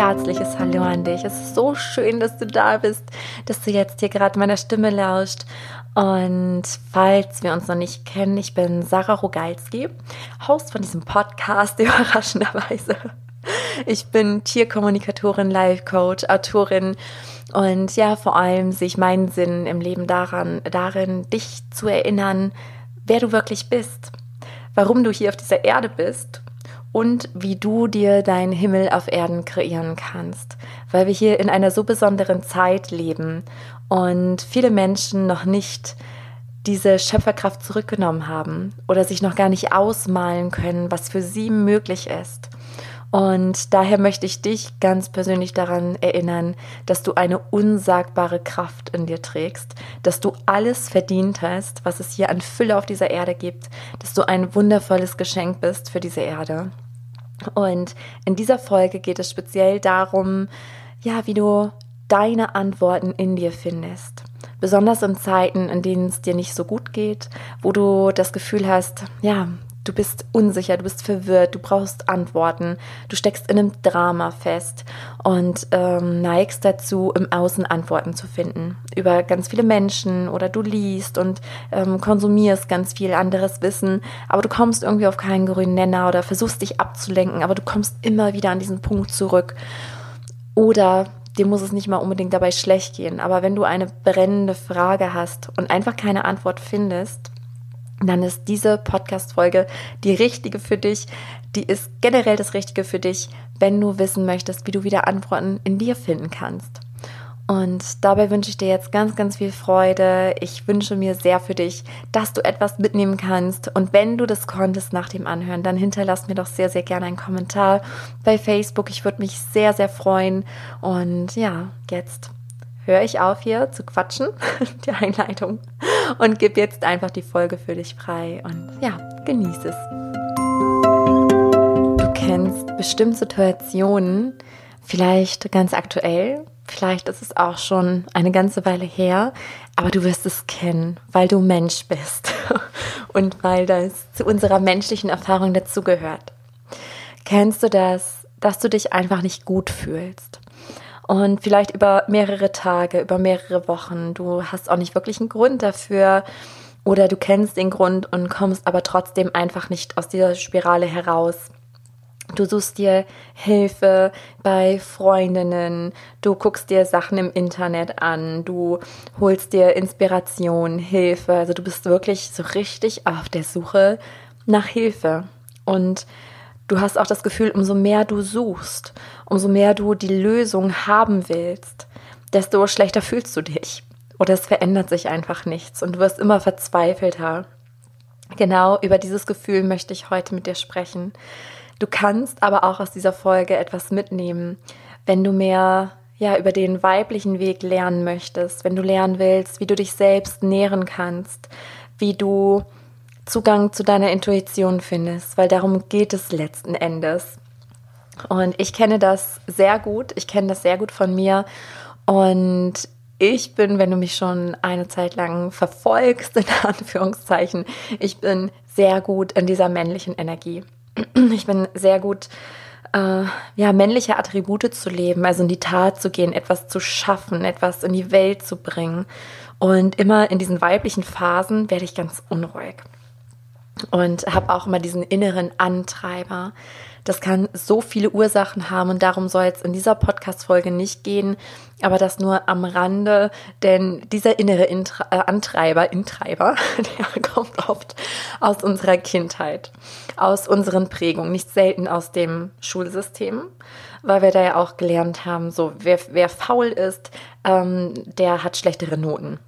herzliches Hallo an dich. Es ist so schön, dass du da bist, dass du jetzt hier gerade meiner Stimme lauscht. Und falls wir uns noch nicht kennen, ich bin Sarah Rogalski, Host von diesem Podcast, überraschenderweise. Ich bin Tierkommunikatorin, Life Coach, Autorin und ja, vor allem sehe ich meinen Sinn im Leben daran, darin, dich zu erinnern, wer du wirklich bist, warum du hier auf dieser Erde bist und wie du dir deinen Himmel auf Erden kreieren kannst, weil wir hier in einer so besonderen Zeit leben und viele Menschen noch nicht diese Schöpferkraft zurückgenommen haben oder sich noch gar nicht ausmalen können, was für sie möglich ist. Und daher möchte ich dich ganz persönlich daran erinnern, dass du eine unsagbare Kraft in dir trägst, dass du alles verdient hast, was es hier an Fülle auf dieser Erde gibt, dass du ein wundervolles Geschenk bist für diese Erde. Und in dieser Folge geht es speziell darum, ja, wie du deine Antworten in dir findest. Besonders in Zeiten, in denen es dir nicht so gut geht, wo du das Gefühl hast, ja, Du bist unsicher, du bist verwirrt, du brauchst Antworten, du steckst in einem Drama fest und ähm, neigst dazu, im Außen Antworten zu finden über ganz viele Menschen oder du liest und ähm, konsumierst ganz viel anderes Wissen, aber du kommst irgendwie auf keinen grünen Nenner oder versuchst dich abzulenken, aber du kommst immer wieder an diesen Punkt zurück. Oder dir muss es nicht mal unbedingt dabei schlecht gehen, aber wenn du eine brennende Frage hast und einfach keine Antwort findest, dann ist diese Podcast-Folge die richtige für dich. Die ist generell das Richtige für dich, wenn du wissen möchtest, wie du wieder Antworten in dir finden kannst. Und dabei wünsche ich dir jetzt ganz, ganz viel Freude. Ich wünsche mir sehr für dich, dass du etwas mitnehmen kannst. Und wenn du das konntest nach dem Anhören, dann hinterlass mir doch sehr, sehr gerne einen Kommentar bei Facebook. Ich würde mich sehr, sehr freuen. Und ja, jetzt höre ich auf hier zu quatschen, die Einleitung, und gib jetzt einfach die Folge für dich frei und ja, genieße es. Du kennst bestimmt Situationen, vielleicht ganz aktuell, vielleicht ist es auch schon eine ganze Weile her, aber du wirst es kennen, weil du Mensch bist und weil das zu unserer menschlichen Erfahrung dazugehört. Kennst du das, dass du dich einfach nicht gut fühlst? Und vielleicht über mehrere Tage, über mehrere Wochen. Du hast auch nicht wirklich einen Grund dafür oder du kennst den Grund und kommst aber trotzdem einfach nicht aus dieser Spirale heraus. Du suchst dir Hilfe bei Freundinnen, du guckst dir Sachen im Internet an, du holst dir Inspiration, Hilfe. Also du bist wirklich so richtig auf der Suche nach Hilfe. Und Du hast auch das Gefühl, umso mehr du suchst, umso mehr du die Lösung haben willst, desto schlechter fühlst du dich. Oder es verändert sich einfach nichts und du wirst immer verzweifelter. Genau über dieses Gefühl möchte ich heute mit dir sprechen. Du kannst aber auch aus dieser Folge etwas mitnehmen, wenn du mehr ja über den weiblichen Weg lernen möchtest, wenn du lernen willst, wie du dich selbst nähren kannst, wie du Zugang zu deiner Intuition findest, weil darum geht es letzten Endes. Und ich kenne das sehr gut, ich kenne das sehr gut von mir und ich bin, wenn du mich schon eine Zeit lang verfolgst, in Anführungszeichen, ich bin sehr gut in dieser männlichen Energie. Ich bin sehr gut, äh, ja, männliche Attribute zu leben, also in die Tat zu gehen, etwas zu schaffen, etwas in die Welt zu bringen. Und immer in diesen weiblichen Phasen werde ich ganz unruhig und habe auch immer diesen inneren Antreiber. Das kann so viele Ursachen haben und darum soll es in dieser Podcast-Folge nicht gehen, aber das nur am Rande, denn dieser innere Intra äh, Antreiber, Intreiber, der kommt oft aus unserer Kindheit, aus unseren Prägungen, nicht selten aus dem Schulsystem, weil wir da ja auch gelernt haben, so wer, wer faul ist, ähm, der hat schlechtere Noten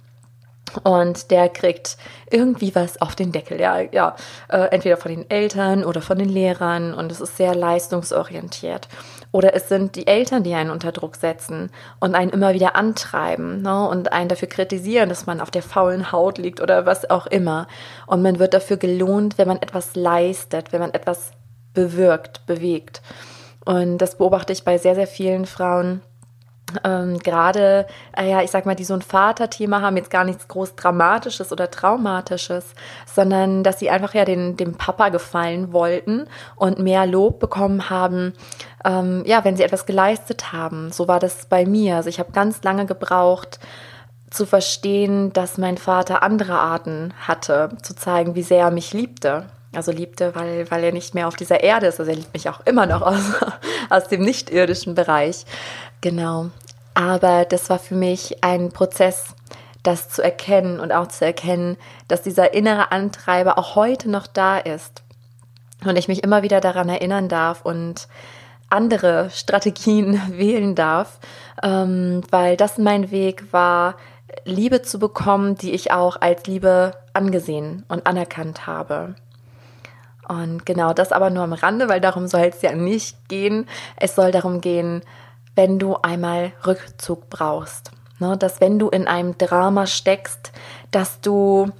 und der kriegt irgendwie was auf den Deckel, ja, ja, äh, entweder von den Eltern oder von den Lehrern und es ist sehr leistungsorientiert. Oder es sind die Eltern, die einen unter Druck setzen und einen immer wieder antreiben ne, und einen dafür kritisieren, dass man auf der faulen Haut liegt oder was auch immer. Und man wird dafür gelohnt, wenn man etwas leistet, wenn man etwas bewirkt, bewegt. Und das beobachte ich bei sehr, sehr vielen Frauen, ähm, gerade, äh, ja, ich sag mal, die so ein Vaterthema haben, jetzt gar nichts groß Dramatisches oder Traumatisches, sondern dass sie einfach ja den, dem Papa gefallen wollten und mehr Lob bekommen haben, ähm, ja, wenn sie etwas geleistet haben. So war das bei mir. Also ich habe ganz lange gebraucht, zu verstehen, dass mein Vater andere Arten hatte, zu zeigen, wie sehr er mich liebte. Also liebte, weil, weil er nicht mehr auf dieser Erde ist. Also er liebt mich auch immer noch aus, aus dem nicht-irdischen Bereich. Genau. Aber das war für mich ein Prozess, das zu erkennen und auch zu erkennen, dass dieser innere Antreiber auch heute noch da ist. Und ich mich immer wieder daran erinnern darf und andere Strategien wählen darf, ähm, weil das mein Weg war, Liebe zu bekommen, die ich auch als Liebe angesehen und anerkannt habe. Und genau das aber nur am Rande, weil darum soll es ja nicht gehen. Es soll darum gehen, wenn du einmal Rückzug brauchst. Ne? Dass wenn du in einem Drama steckst, dass du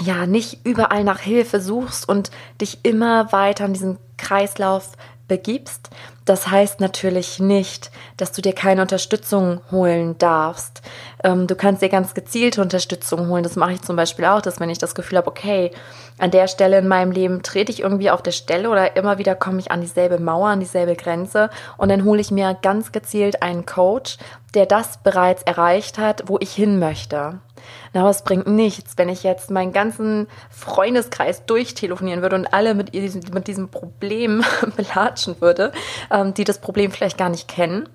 ja nicht überall nach Hilfe suchst und dich immer weiter in diesen Kreislauf begibst. Das heißt natürlich nicht, dass du dir keine Unterstützung holen darfst. Ähm, du kannst dir ganz gezielte Unterstützung holen. Das mache ich zum Beispiel auch, dass wenn ich das Gefühl habe, okay, an der Stelle in meinem Leben trete ich irgendwie auf der Stelle oder immer wieder komme ich an dieselbe Mauer, an dieselbe Grenze und dann hole ich mir ganz gezielt einen Coach, der das bereits erreicht hat, wo ich hin möchte. Na, aber es bringt nichts, wenn ich jetzt meinen ganzen Freundeskreis durchtelefonieren würde und alle mit, mit diesem Problem belatschen würde, ähm, die das Problem vielleicht gar nicht kennen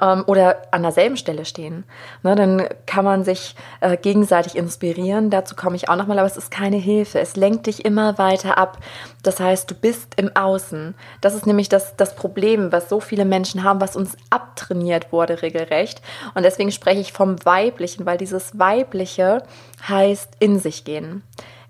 ähm, oder an derselben Stelle stehen. Ne, dann kann man sich äh, gegenseitig inspirieren. Dazu komme ich auch nochmal, aber es ist keine Hilfe. Es lenkt dich immer weiter ab. Das heißt, du bist im Außen. Das ist nämlich das, das Problem, was so viele Menschen haben, was uns abtrainiert wurde regelrecht. Und deswegen spreche ich vom Weiblichen, weil dieses Weibliche heißt in sich gehen.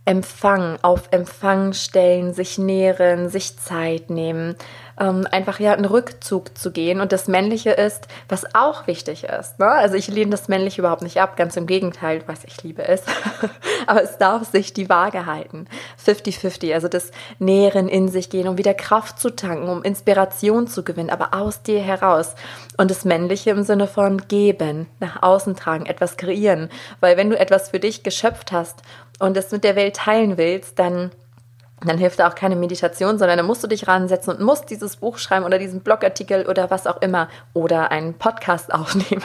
Empfang, auf Empfang stellen, sich nähren, sich Zeit nehmen, ähm, einfach ja einen Rückzug zu gehen. Und das Männliche ist, was auch wichtig ist. Ne? Also ich lehne das Männliche überhaupt nicht ab, ganz im Gegenteil, was ich liebe es. Aber es darf sich die Waage halten. 50-50, also das Nähren in sich gehen, um wieder Kraft zu tanken, um Inspiration zu gewinnen, aber aus dir heraus. Und das Männliche im Sinne von geben, nach außen tragen, etwas kreieren. Weil wenn du etwas für dich geschöpft hast und es mit der Welt teilen willst, dann dann hilft auch keine Meditation, sondern dann musst du dich ransetzen und musst dieses Buch schreiben oder diesen Blogartikel oder was auch immer oder einen Podcast aufnehmen,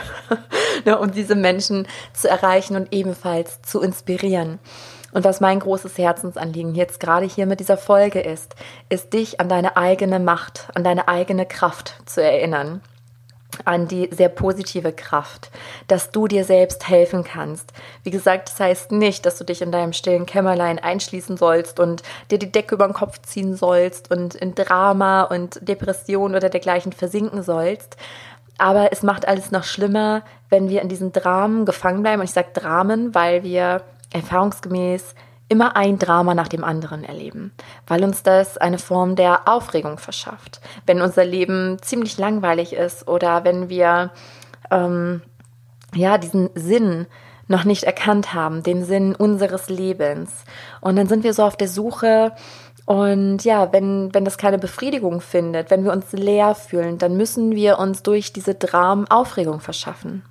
ne, um diese Menschen zu erreichen und ebenfalls zu inspirieren. Und was mein großes Herzensanliegen jetzt gerade hier mit dieser Folge ist, ist dich an deine eigene Macht, an deine eigene Kraft zu erinnern an die sehr positive Kraft, dass du dir selbst helfen kannst. Wie gesagt, das heißt nicht, dass du dich in deinem stillen Kämmerlein einschließen sollst und dir die Decke über den Kopf ziehen sollst und in Drama und Depression oder dergleichen versinken sollst. Aber es macht alles noch schlimmer, wenn wir in diesen Dramen gefangen bleiben. Und ich sage Dramen, weil wir erfahrungsgemäß immer ein Drama nach dem anderen erleben, weil uns das eine Form der Aufregung verschafft. Wenn unser Leben ziemlich langweilig ist oder wenn wir ähm, ja diesen Sinn noch nicht erkannt haben, den Sinn unseres Lebens. Und dann sind wir so auf der Suche und ja, wenn, wenn das keine Befriedigung findet, wenn wir uns leer fühlen, dann müssen wir uns durch diese Dramen Aufregung verschaffen.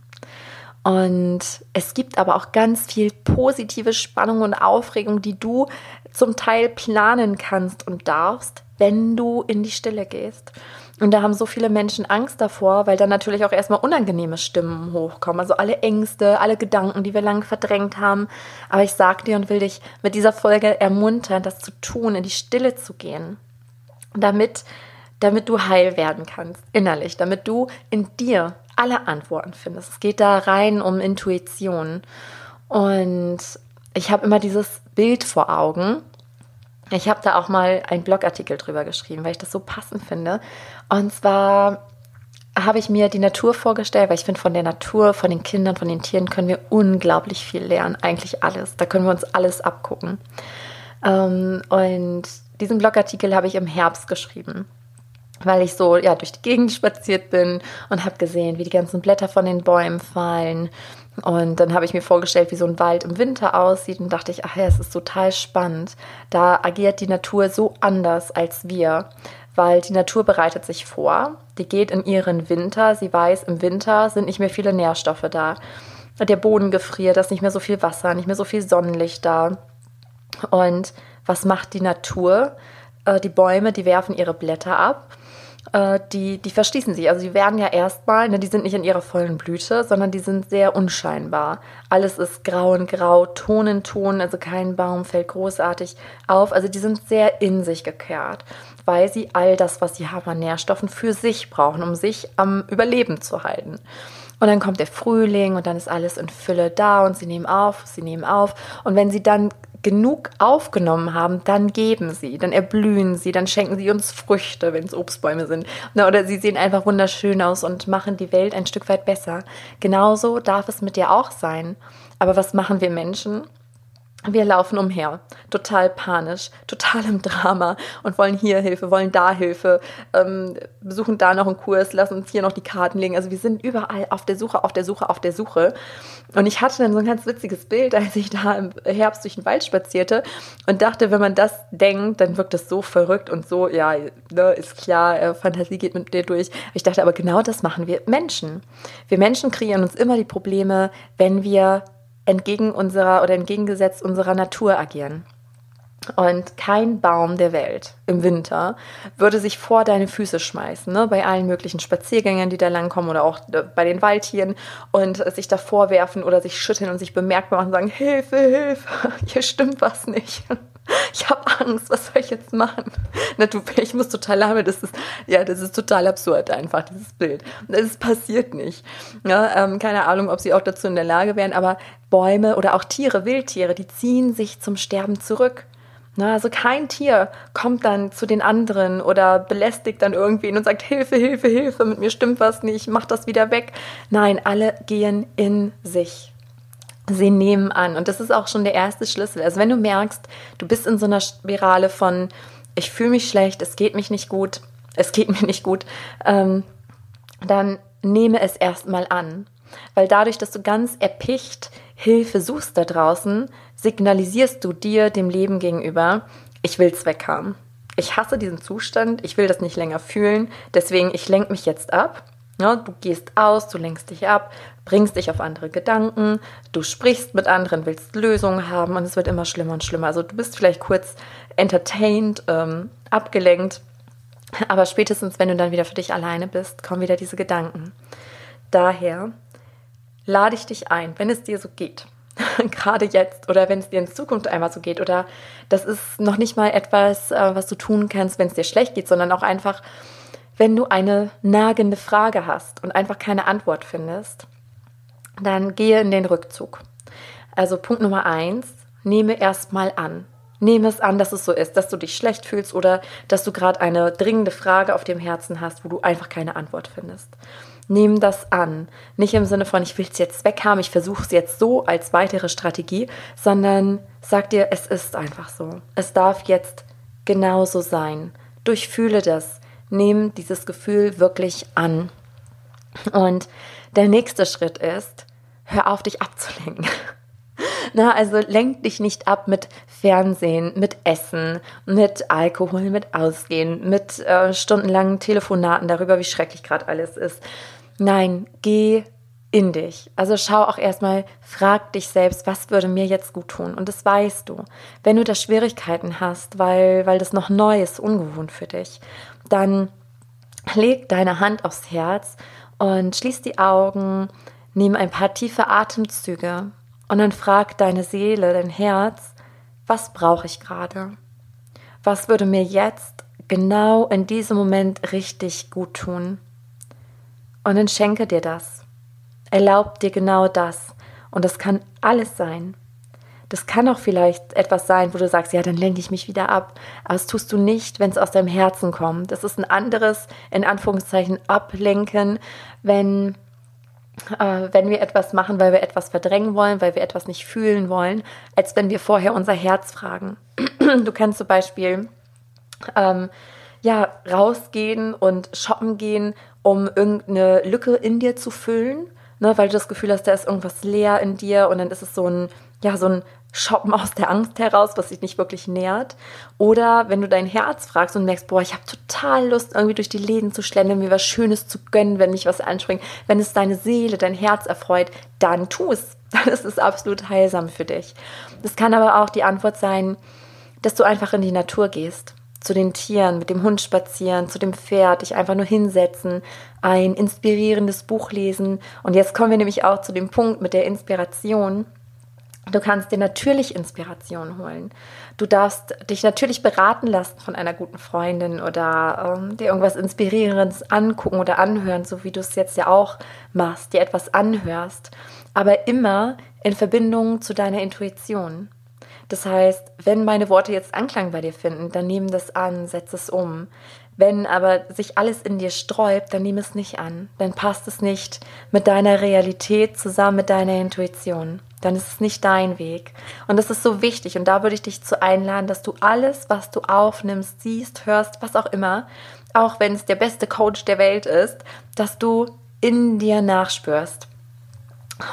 Und es gibt aber auch ganz viel positive Spannung und Aufregung, die du zum Teil planen kannst und darfst, wenn du in die Stille gehst. Und da haben so viele Menschen Angst davor, weil dann natürlich auch erstmal unangenehme Stimmen hochkommen. Also alle Ängste, alle Gedanken, die wir lange verdrängt haben. Aber ich sag dir und will dich mit dieser Folge ermuntern, das zu tun, in die Stille zu gehen. Damit, damit du heil werden kannst, innerlich, damit du in dir alle Antworten findest. Es geht da rein um Intuition. Und ich habe immer dieses Bild vor Augen. Ich habe da auch mal einen Blogartikel drüber geschrieben, weil ich das so passend finde. Und zwar habe ich mir die Natur vorgestellt, weil ich finde, von der Natur, von den Kindern, von den Tieren können wir unglaublich viel lernen. Eigentlich alles. Da können wir uns alles abgucken. Ähm, und diesen Blogartikel habe ich im Herbst geschrieben weil ich so ja durch die Gegend spaziert bin und habe gesehen, wie die ganzen Blätter von den Bäumen fallen. Und dann habe ich mir vorgestellt, wie so ein Wald im Winter aussieht und dachte ich, ach ja, es ist total spannend. Da agiert die Natur so anders als wir, weil die Natur bereitet sich vor. Die geht in ihren Winter. Sie weiß, im Winter sind nicht mehr viele Nährstoffe da. Der Boden gefriert, da ist nicht mehr so viel Wasser, nicht mehr so viel Sonnenlicht da. Und was macht die Natur? Äh, die Bäume, die werfen ihre Blätter ab äh, die, die verschließen sich. Also die werden ja erstmal, ne, die sind nicht in ihrer vollen Blüte, sondern die sind sehr unscheinbar. Alles ist grau und grau, Ton in Ton, also kein Baum fällt großartig auf. Also die sind sehr in sich gekehrt, weil sie all das, was sie haben an Nährstoffen, für sich brauchen, um sich am Überleben zu halten. Und dann kommt der Frühling und dann ist alles in Fülle da und sie nehmen auf, sie nehmen auf. Und wenn sie dann genug aufgenommen haben, dann geben sie, dann erblühen sie, dann schenken sie uns Früchte, wenn es Obstbäume sind. oder sie sehen einfach wunderschön aus und machen die Welt ein Stück weit besser. Genauso darf es mit dir auch sein. Aber was machen wir Menschen? Wir laufen umher, total panisch, total im Drama und wollen hier Hilfe, wollen da Hilfe, ähm, besuchen da noch einen Kurs, lassen uns hier noch die Karten legen. Also wir sind überall auf der Suche, auf der Suche, auf der Suche. Und ich hatte dann so ein ganz witziges Bild, als ich da im Herbst durch den Wald spazierte und dachte, wenn man das denkt, dann wirkt das so verrückt und so, ja, ne, ist klar, äh, Fantasie geht mit dir durch. Ich dachte aber genau das machen wir Menschen. Wir Menschen kreieren uns immer die Probleme, wenn wir entgegen unserer oder entgegengesetzt unserer Natur agieren. Und kein Baum der Welt im Winter würde sich vor deine Füße schmeißen, ne? bei allen möglichen Spaziergängern, die da langkommen oder auch äh, bei den Waldtieren und sich da vorwerfen oder sich schütteln und sich bemerkbar machen und sagen, Hilfe, Hilfe, hier stimmt was nicht. Ich habe Angst, was soll ich jetzt machen? Na, du, ich muss total lachen, das ist, ja, das ist total absurd einfach, dieses Bild. Das passiert nicht. Ja, ähm, keine Ahnung, ob sie auch dazu in der Lage wären, aber Bäume oder auch Tiere, Wildtiere, die ziehen sich zum Sterben zurück. Na, also kein Tier kommt dann zu den anderen oder belästigt dann irgendwen und sagt, Hilfe, Hilfe, Hilfe, mit mir stimmt was nicht, mach das wieder weg. Nein, alle gehen in sich. Sie nehmen an. Und das ist auch schon der erste Schlüssel. Also wenn du merkst, du bist in so einer Spirale von, ich fühle mich schlecht, es geht mich nicht gut, es geht mir nicht gut, ähm, dann nehme es erstmal an. Weil dadurch, dass du ganz erpicht Hilfe suchst da draußen, signalisierst du dir, dem Leben gegenüber, ich will es weghaben. Ich hasse diesen Zustand, ich will das nicht länger fühlen, deswegen ich lenke mich jetzt ab. Ja, du gehst aus, du lenkst dich ab, bringst dich auf andere Gedanken, du sprichst mit anderen, willst Lösungen haben und es wird immer schlimmer und schlimmer. Also du bist vielleicht kurz entertained, ähm, abgelenkt, aber spätestens, wenn du dann wieder für dich alleine bist, kommen wieder diese Gedanken. Daher lade ich dich ein, wenn es dir so geht, gerade jetzt oder wenn es dir in Zukunft einmal so geht oder das ist noch nicht mal etwas, äh, was du tun kannst, wenn es dir schlecht geht, sondern auch einfach, wenn du eine nagende Frage hast und einfach keine Antwort findest, dann gehe in den Rückzug. Also Punkt Nummer eins, nehme erstmal an. Nehme es an, dass es so ist, dass du dich schlecht fühlst oder dass du gerade eine dringende Frage auf dem Herzen hast, wo du einfach keine Antwort findest. Nimm das an. Nicht im Sinne von, ich will es jetzt weghaben, ich versuche es jetzt so als weitere Strategie, sondern sag dir, es ist einfach so. Es darf jetzt genauso sein. Durchfühle das. Nimm dieses Gefühl wirklich an. Und der nächste Schritt ist, hör auf, dich abzulenken. Na, also lenk dich nicht ab mit Fernsehen, mit Essen, mit Alkohol, mit Ausgehen, mit äh, stundenlangen Telefonaten darüber, wie schrecklich gerade alles ist, Nein, geh in dich. Also schau auch erstmal, frag dich selbst, was würde mir jetzt gut tun? Und das weißt du. Wenn du da Schwierigkeiten hast, weil, weil das noch neu ist, ungewohnt für dich, dann leg deine Hand aufs Herz und schließ die Augen, nimm ein paar tiefe Atemzüge und dann frag deine Seele, dein Herz, was brauche ich gerade? Was würde mir jetzt genau in diesem Moment richtig gut tun? Und dann schenke dir das. Erlaub dir genau das. Und das kann alles sein. Das kann auch vielleicht etwas sein, wo du sagst, ja, dann lenke ich mich wieder ab. Aber das tust du nicht, wenn es aus deinem Herzen kommt. Das ist ein anderes, in Anführungszeichen, Ablenken, wenn, äh, wenn wir etwas machen, weil wir etwas verdrängen wollen, weil wir etwas nicht fühlen wollen, als wenn wir vorher unser Herz fragen. Du kannst zum Beispiel ähm, ja, rausgehen und shoppen gehen, um irgendeine Lücke in dir zu füllen, ne, weil du das Gefühl hast, da ist irgendwas leer in dir und dann ist es so ein, ja, so ein Shoppen aus der Angst heraus, was sich nicht wirklich nährt. Oder wenn du dein Herz fragst und merkst, boah, ich habe total Lust, irgendwie durch die Läden zu schlendern, mir was Schönes zu gönnen, wenn mich was anspringt, wenn es deine Seele, dein Herz erfreut, dann tu es. Dann ist es absolut heilsam für dich. Das kann aber auch die Antwort sein, dass du einfach in die Natur gehst, zu den Tieren, mit dem Hund spazieren, zu dem Pferd, dich einfach nur hinsetzen, ein inspirierendes Buch lesen. Und jetzt kommen wir nämlich auch zu dem Punkt mit der Inspiration Du kannst dir natürlich Inspiration holen. Du darfst dich natürlich beraten lassen von einer guten Freundin oder ähm, dir irgendwas Inspirierendes angucken oder anhören, so wie du es jetzt ja auch machst, dir etwas anhörst. Aber immer in Verbindung zu deiner Intuition. Das heißt, wenn meine Worte jetzt Anklang bei dir finden, dann nimm das an, setz es um. Wenn aber sich alles in dir sträubt, dann nimm es nicht an. Dann passt es nicht mit deiner Realität zusammen mit deiner Intuition dann ist es nicht dein Weg. Und das ist so wichtig. Und da würde ich dich zu einladen, dass du alles, was du aufnimmst, siehst, hörst, was auch immer, auch wenn es der beste Coach der Welt ist, dass du in dir nachspürst.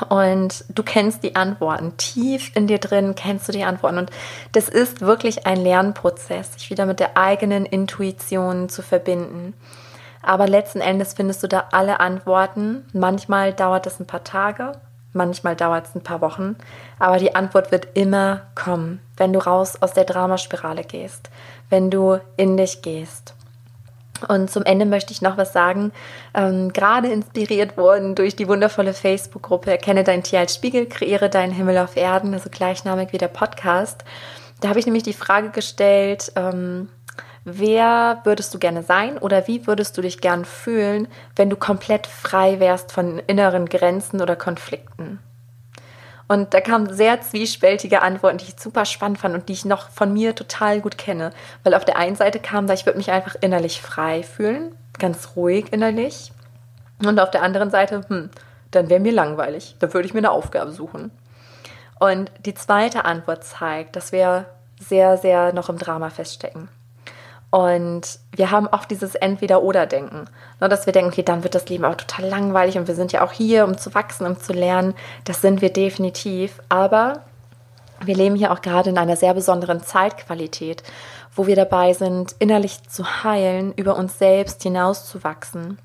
Und du kennst die Antworten. Tief in dir drin kennst du die Antworten. Und das ist wirklich ein Lernprozess, sich wieder mit der eigenen Intuition zu verbinden. Aber letzten Endes findest du da alle Antworten. Manchmal dauert es ein paar Tage, Manchmal dauert es ein paar Wochen, aber die Antwort wird immer kommen, wenn du raus aus der Dramaspirale gehst, wenn du in dich gehst. Und zum Ende möchte ich noch was sagen. Ähm, gerade inspiriert worden durch die wundervolle Facebook-Gruppe Erkenne dein Tier als Spiegel, kreiere deinen Himmel auf Erden, also gleichnamig wie der Podcast. Da habe ich nämlich die Frage gestellt, ähm, Wer würdest du gerne sein oder wie würdest du dich gern fühlen, wenn du komplett frei wärst von inneren Grenzen oder Konflikten? Und da kamen sehr zwiespältige Antworten, die ich super spannend fand und die ich noch von mir total gut kenne. Weil auf der einen Seite kam da, ich würde mich einfach innerlich frei fühlen, ganz ruhig innerlich. Und auf der anderen Seite, hm, dann wäre mir langweilig. Dann würde ich mir eine Aufgabe suchen. Und die zweite Antwort zeigt, dass wir sehr, sehr noch im Drama feststecken. Und wir haben oft dieses Entweder-Oder-Denken. Ne, dass wir denken, okay, dann wird das Leben auch total langweilig und wir sind ja auch hier, um zu wachsen, um zu lernen. Das sind wir definitiv. Aber wir leben hier auch gerade in einer sehr besonderen Zeitqualität, wo wir dabei sind, innerlich zu heilen, über uns selbst hinauszuwachsen.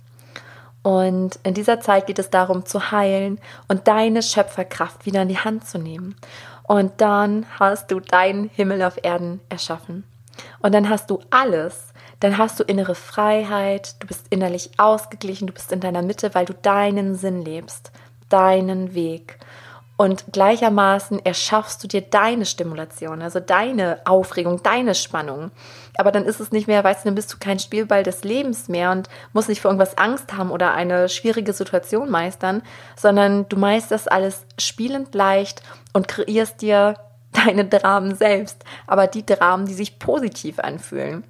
Und in dieser Zeit geht es darum zu heilen und deine Schöpferkraft wieder in die Hand zu nehmen. Und dann hast du deinen Himmel auf Erden erschaffen. Und dann hast du alles. Dann hast du innere Freiheit, du bist innerlich ausgeglichen, du bist in deiner Mitte, weil du deinen Sinn lebst, deinen Weg. Und gleichermaßen erschaffst du dir deine Stimulation, also deine Aufregung, deine Spannung. Aber dann ist es nicht mehr, weißt du, dann bist du kein Spielball des Lebens mehr und musst nicht vor irgendwas Angst haben oder eine schwierige Situation meistern, sondern du meisterst alles spielend leicht und kreierst dir deine Dramen selbst, aber die Dramen, die sich positiv anfühlen.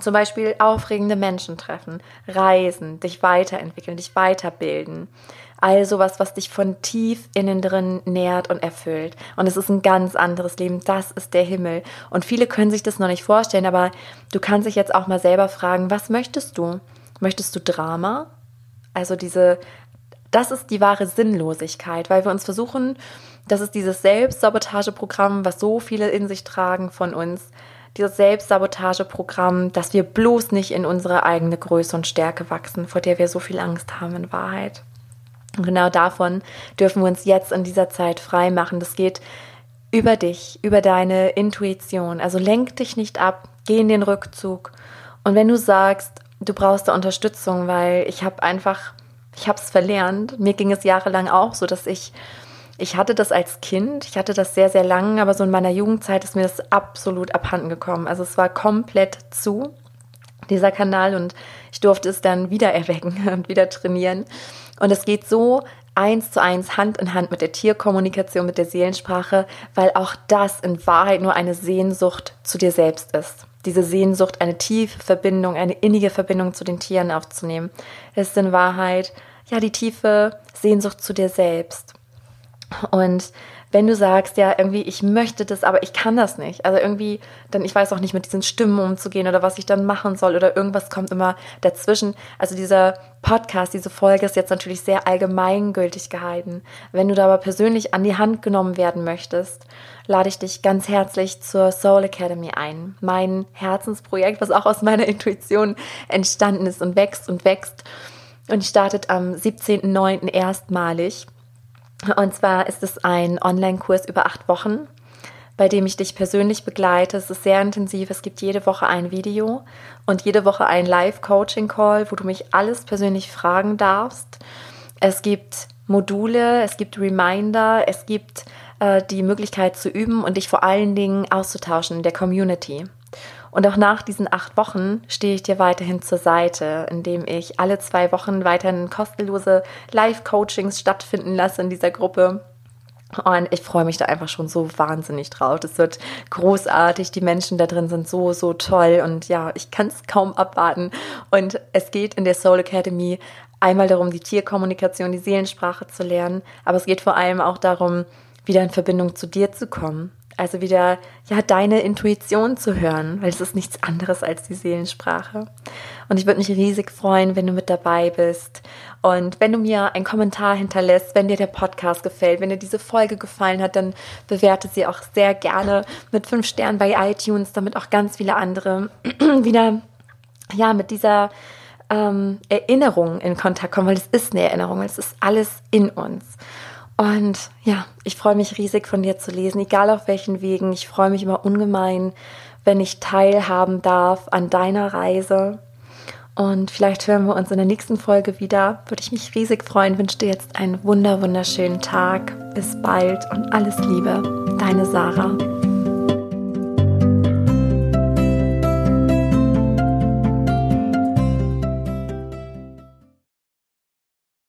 Zum Beispiel aufregende Menschen treffen, reisen, dich weiterentwickeln, dich weiterbilden. Also was, was dich von tief innen drin nährt und erfüllt. Und es ist ein ganz anderes Leben. Das ist der Himmel. Und viele können sich das noch nicht vorstellen, aber du kannst dich jetzt auch mal selber fragen, was möchtest du? Möchtest du Drama? Also diese, das ist die wahre Sinnlosigkeit, weil wir uns versuchen, das ist dieses Selbstsabotageprogramm, was so viele in sich tragen von uns. Dieses Selbstsabotageprogramm, dass wir bloß nicht in unsere eigene Größe und Stärke wachsen, vor der wir so viel Angst haben in Wahrheit. Und genau davon dürfen wir uns jetzt in dieser Zeit frei machen. Das geht über dich, über deine Intuition. Also lenk dich nicht ab, geh in den Rückzug. Und wenn du sagst, du brauchst da Unterstützung, weil ich habe einfach, ich habe es verlernt. Mir ging es jahrelang auch so, dass ich ich hatte das als Kind, ich hatte das sehr, sehr lang, aber so in meiner Jugendzeit ist mir das absolut abhanden gekommen. Also es war komplett zu, dieser Kanal, und ich durfte es dann wieder erwecken und wieder trainieren. Und es geht so eins zu eins, Hand in Hand mit der Tierkommunikation, mit der Seelensprache, weil auch das in Wahrheit nur eine Sehnsucht zu dir selbst ist. Diese Sehnsucht, eine tiefe Verbindung, eine innige Verbindung zu den Tieren aufzunehmen, ist in Wahrheit ja die tiefe Sehnsucht zu dir selbst. Und wenn du sagst, ja, irgendwie, ich möchte das, aber ich kann das nicht. Also irgendwie, dann, ich weiß auch nicht, mit diesen Stimmen umzugehen oder was ich dann machen soll oder irgendwas kommt immer dazwischen. Also dieser Podcast, diese Folge ist jetzt natürlich sehr allgemeingültig gehalten. Wenn du da aber persönlich an die Hand genommen werden möchtest, lade ich dich ganz herzlich zur Soul Academy ein. Mein Herzensprojekt, was auch aus meiner Intuition entstanden ist und wächst und wächst. Und startet am 17.09. erstmalig. Und zwar ist es ein Online-Kurs über acht Wochen, bei dem ich dich persönlich begleite. Es ist sehr intensiv. Es gibt jede Woche ein Video und jede Woche ein Live-Coaching-Call, wo du mich alles persönlich fragen darfst. Es gibt Module, es gibt Reminder, es gibt äh, die Möglichkeit zu üben und dich vor allen Dingen auszutauschen in der Community. Und auch nach diesen acht Wochen stehe ich dir weiterhin zur Seite, indem ich alle zwei Wochen weiterhin kostenlose Live-Coachings stattfinden lasse in dieser Gruppe. Und ich freue mich da einfach schon so wahnsinnig drauf. Das wird großartig. Die Menschen da drin sind so, so toll. Und ja, ich kann es kaum abwarten. Und es geht in der Soul Academy einmal darum, die Tierkommunikation, die Seelensprache zu lernen. Aber es geht vor allem auch darum, wieder in Verbindung zu dir zu kommen. Also wieder, ja, deine Intuition zu hören, weil es ist nichts anderes als die Seelensprache. Und ich würde mich riesig freuen, wenn du mit dabei bist. Und wenn du mir einen Kommentar hinterlässt, wenn dir der Podcast gefällt, wenn dir diese Folge gefallen hat, dann bewerte sie auch sehr gerne mit fünf Sternen bei iTunes, damit auch ganz viele andere wieder, ja, mit dieser ähm, Erinnerung in Kontakt kommen, weil es ist eine Erinnerung, es ist alles in uns. Und ja, ich freue mich riesig von dir zu lesen, egal auf welchen Wegen. Ich freue mich immer ungemein, wenn ich teilhaben darf an deiner Reise. Und vielleicht hören wir uns in der nächsten Folge wieder. Würde ich mich riesig freuen. Wünsche dir jetzt einen wunder wunderschönen Tag. Bis bald und alles Liebe. Deine Sarah.